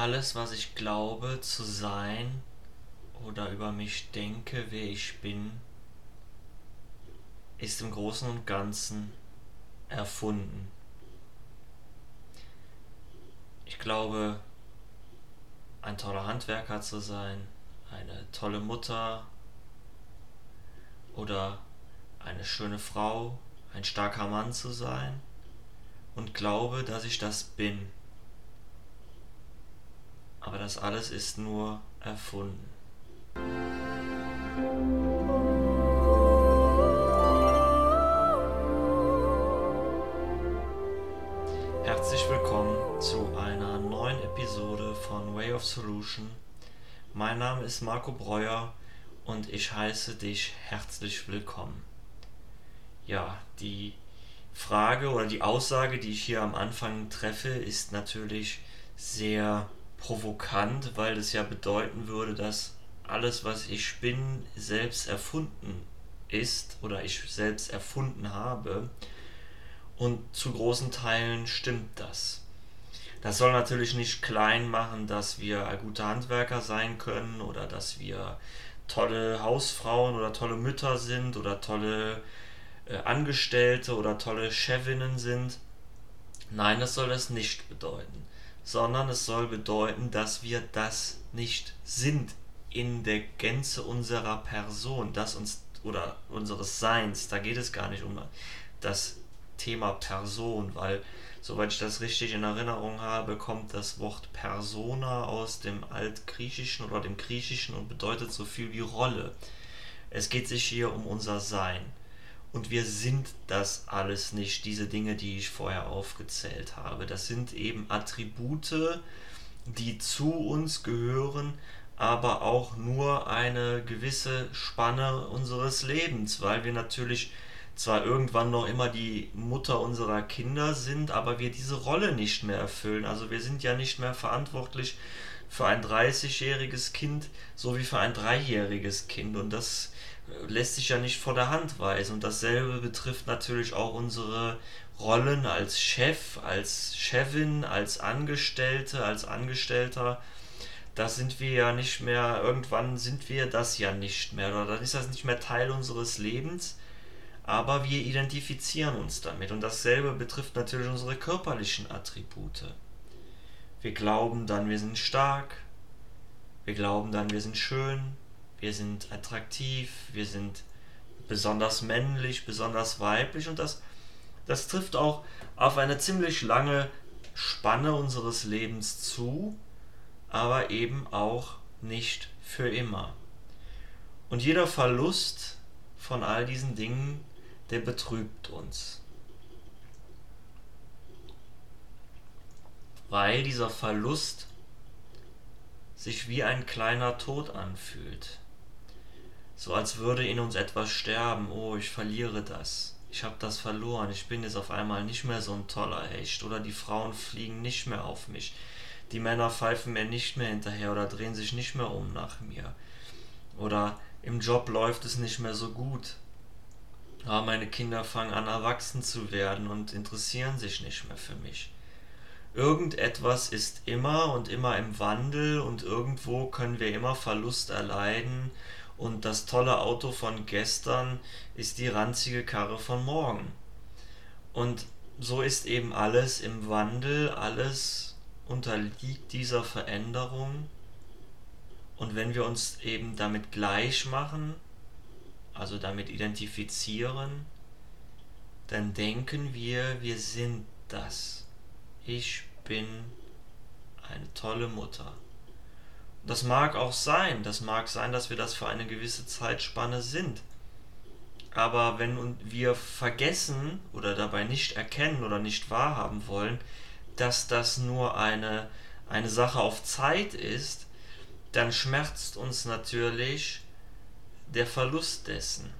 Alles, was ich glaube zu sein oder über mich denke, wer ich bin, ist im Großen und Ganzen erfunden. Ich glaube, ein toller Handwerker zu sein, eine tolle Mutter oder eine schöne Frau, ein starker Mann zu sein und glaube, dass ich das bin. Aber das alles ist nur erfunden. Herzlich willkommen zu einer neuen Episode von Way of Solution. Mein Name ist Marco Breuer und ich heiße dich herzlich willkommen. Ja, die Frage oder die Aussage, die ich hier am Anfang treffe, ist natürlich sehr provokant, weil es ja bedeuten würde, dass alles, was ich bin, selbst erfunden ist oder ich selbst erfunden habe. Und zu großen Teilen stimmt das. Das soll natürlich nicht klein machen, dass wir gute Handwerker sein können oder dass wir tolle Hausfrauen oder tolle Mütter sind oder tolle äh, Angestellte oder tolle Chefinnen sind. Nein, das soll das nicht bedeuten, sondern es soll bedeuten, dass wir das nicht sind in der Gänze unserer Person, das uns oder unseres Seins. Da geht es gar nicht um das Thema Person, weil soweit ich das richtig in Erinnerung habe, kommt das Wort Persona aus dem Altgriechischen oder dem Griechischen und bedeutet so viel wie Rolle. Es geht sich hier um unser Sein. Und wir sind das alles nicht, diese Dinge, die ich vorher aufgezählt habe. Das sind eben Attribute, die zu uns gehören, aber auch nur eine gewisse Spanne unseres Lebens, weil wir natürlich zwar irgendwann noch immer die Mutter unserer Kinder sind, aber wir diese Rolle nicht mehr erfüllen. Also wir sind ja nicht mehr verantwortlich für ein 30-jähriges Kind, so wie für ein dreijähriges Kind. Und das lässt sich ja nicht vor der Hand weisen. Und dasselbe betrifft natürlich auch unsere Rollen als Chef, als Chefin, als Angestellte, als Angestellter. Da sind wir ja nicht mehr, irgendwann sind wir das ja nicht mehr, oder dann ist das nicht mehr Teil unseres Lebens, aber wir identifizieren uns damit. Und dasselbe betrifft natürlich unsere körperlichen Attribute. Wir glauben dann, wir sind stark, wir glauben dann, wir sind schön, wir sind attraktiv, wir sind besonders männlich, besonders weiblich und das, das trifft auch auf eine ziemlich lange Spanne unseres Lebens zu, aber eben auch nicht für immer. Und jeder Verlust von all diesen Dingen, der betrübt uns. Weil dieser Verlust sich wie ein kleiner Tod anfühlt so als würde in uns etwas sterben. Oh, ich verliere das. Ich habe das verloren. Ich bin jetzt auf einmal nicht mehr so ein toller Hecht. Oder die Frauen fliegen nicht mehr auf mich. Die Männer pfeifen mir nicht mehr hinterher oder drehen sich nicht mehr um nach mir. Oder im Job läuft es nicht mehr so gut. Aber meine Kinder fangen an erwachsen zu werden und interessieren sich nicht mehr für mich. Irgendetwas ist immer und immer im Wandel und irgendwo können wir immer Verlust erleiden und das tolle Auto von gestern ist die ranzige Karre von morgen. Und so ist eben alles im Wandel, alles unterliegt dieser Veränderung. Und wenn wir uns eben damit gleich machen, also damit identifizieren, dann denken wir, wir sind das. Ich bin eine tolle Mutter. Das mag auch sein, das mag sein, dass wir das für eine gewisse Zeitspanne sind. Aber wenn wir vergessen oder dabei nicht erkennen oder nicht wahrhaben wollen, dass das nur eine, eine Sache auf Zeit ist, dann schmerzt uns natürlich der Verlust dessen.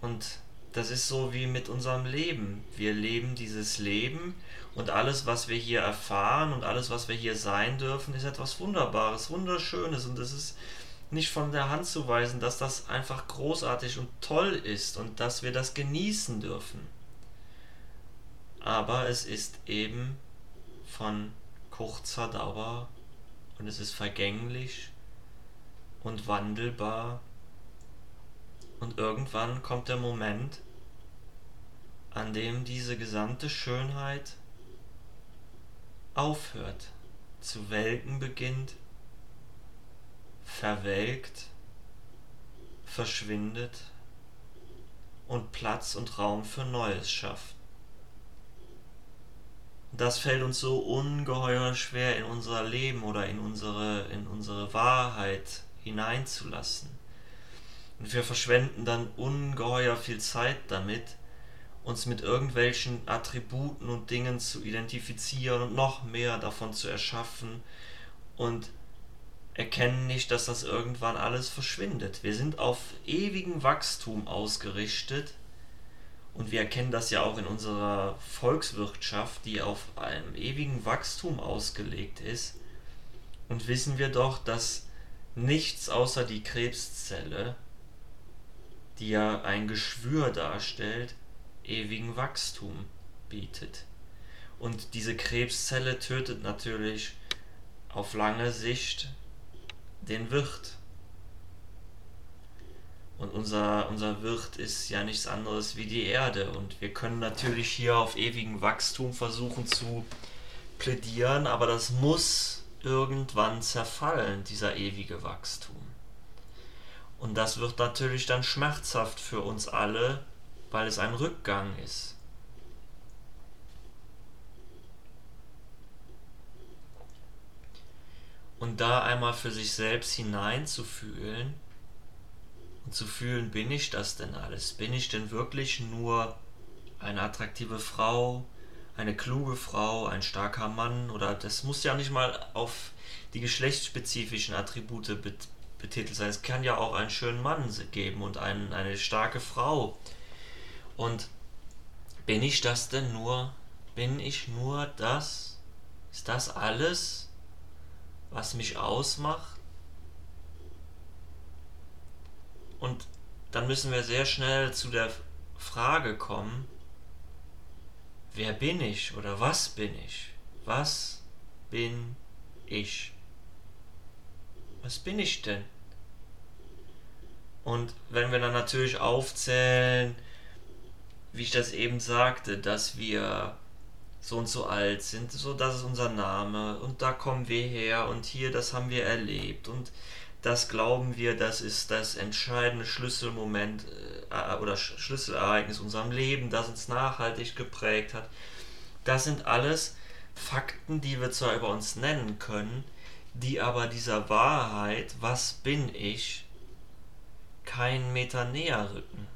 Und das ist so wie mit unserem Leben. Wir leben dieses Leben und alles, was wir hier erfahren und alles, was wir hier sein dürfen, ist etwas Wunderbares, Wunderschönes. Und es ist nicht von der Hand zu weisen, dass das einfach großartig und toll ist und dass wir das genießen dürfen. Aber es ist eben von kurzer Dauer und es ist vergänglich und wandelbar. Und irgendwann kommt der Moment, an dem diese gesamte Schönheit aufhört, zu welken beginnt, verwelkt, verschwindet und Platz und Raum für Neues schafft. Das fällt uns so ungeheuer schwer in unser Leben oder in unsere, in unsere Wahrheit hineinzulassen. Und wir verschwenden dann ungeheuer viel Zeit damit, uns mit irgendwelchen Attributen und Dingen zu identifizieren und noch mehr davon zu erschaffen und erkennen nicht, dass das irgendwann alles verschwindet. Wir sind auf ewigen Wachstum ausgerichtet und wir erkennen das ja auch in unserer Volkswirtschaft, die auf einem ewigen Wachstum ausgelegt ist. Und wissen wir doch, dass nichts außer die Krebszelle, die ja ein Geschwür darstellt, ewigen Wachstum bietet. Und diese Krebszelle tötet natürlich auf lange Sicht den Wirt. Und unser, unser Wirt ist ja nichts anderes wie die Erde. Und wir können natürlich hier auf ewigen Wachstum versuchen zu plädieren, aber das muss irgendwann zerfallen, dieser ewige Wachstum. Und das wird natürlich dann schmerzhaft für uns alle, weil es ein Rückgang ist. Und da einmal für sich selbst hineinzufühlen und zu fühlen, bin ich das denn alles? Bin ich denn wirklich nur eine attraktive Frau, eine kluge Frau, ein starker Mann oder das muss ja nicht mal auf die geschlechtsspezifischen Attribute betitelt sein. Es kann ja auch einen schönen Mann geben und ein, eine starke Frau. Und bin ich das denn nur? Bin ich nur das? Ist das alles, was mich ausmacht? Und dann müssen wir sehr schnell zu der Frage kommen, wer bin ich oder was bin ich? Was bin ich? Was bin ich denn? Und wenn wir dann natürlich aufzählen, wie ich das eben sagte, dass wir so und so alt sind, so das ist unser Name und da kommen wir her und hier das haben wir erlebt und das glauben wir, das ist das entscheidende Schlüsselmoment äh, oder Schlüsselereignis unserem Leben, das uns nachhaltig geprägt hat. Das sind alles Fakten, die wir zwar über uns nennen können, die aber dieser Wahrheit, was bin ich, keinen Meter näher rücken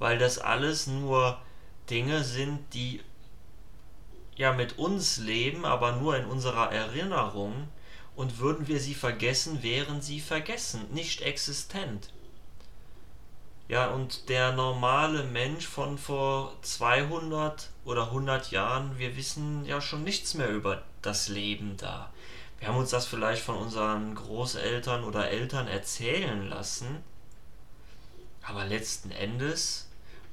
weil das alles nur Dinge sind, die ja mit uns leben, aber nur in unserer Erinnerung und würden wir sie vergessen, wären sie vergessen, nicht existent. Ja, und der normale Mensch von vor 200 oder 100 Jahren, wir wissen ja schon nichts mehr über das Leben da. Wir haben uns das vielleicht von unseren Großeltern oder Eltern erzählen lassen, aber letzten Endes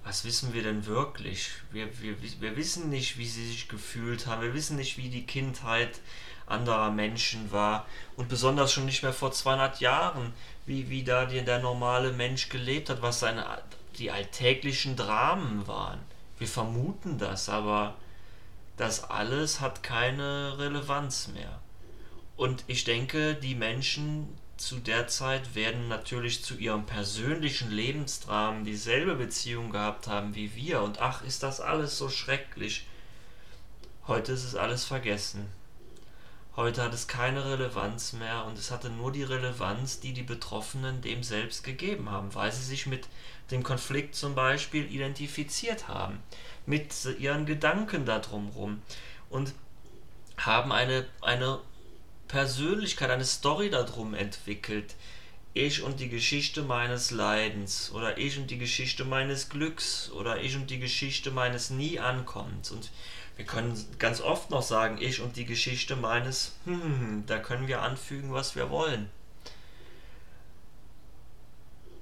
was wissen wir denn wirklich? Wir, wir, wir wissen nicht, wie sie sich gefühlt haben. Wir wissen nicht, wie die Kindheit anderer Menschen war. Und besonders schon nicht mehr vor 200 Jahren, wie, wie da die, der normale Mensch gelebt hat, was seine, die alltäglichen Dramen waren. Wir vermuten das, aber das alles hat keine Relevanz mehr. Und ich denke, die Menschen, zu der Zeit werden natürlich zu ihrem persönlichen Lebensdramen dieselbe Beziehung gehabt haben wie wir. Und ach, ist das alles so schrecklich. Heute ist es alles vergessen. Heute hat es keine Relevanz mehr und es hatte nur die Relevanz, die die Betroffenen dem selbst gegeben haben, weil sie sich mit dem Konflikt zum Beispiel identifiziert haben, mit ihren Gedanken da drumherum und haben eine, eine Persönlichkeit, eine Story darum entwickelt. Ich und die Geschichte meines Leidens oder ich und die Geschichte meines Glücks oder ich und die Geschichte meines Nie-Ankommens. Und wir können ganz oft noch sagen, ich und die Geschichte meines, hm, da können wir anfügen, was wir wollen.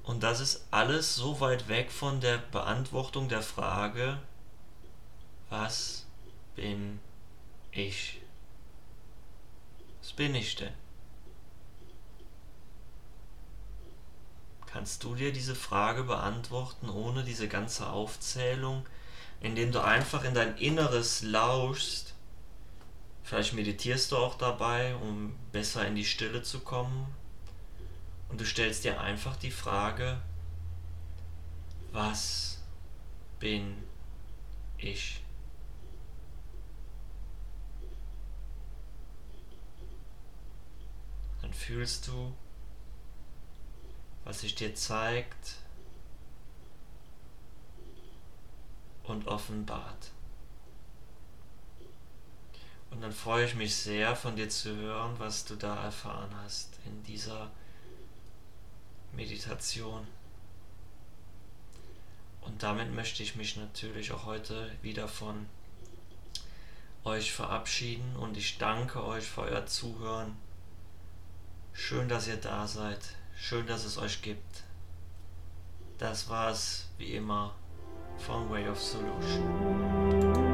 Und das ist alles so weit weg von der Beantwortung der Frage, was bin ich? Bin ich denn? Kannst du dir diese Frage beantworten ohne diese ganze Aufzählung, indem du einfach in dein Inneres lauschst? Vielleicht meditierst du auch dabei, um besser in die Stille zu kommen. Und du stellst dir einfach die Frage, was bin ich? Dann fühlst du, was sich dir zeigt und offenbart. Und dann freue ich mich sehr, von dir zu hören, was du da erfahren hast in dieser Meditation. Und damit möchte ich mich natürlich auch heute wieder von euch verabschieden und ich danke euch für euer Zuhören. Schön, dass ihr da seid. Schön, dass es euch gibt. Das war's wie immer von Way of Solution.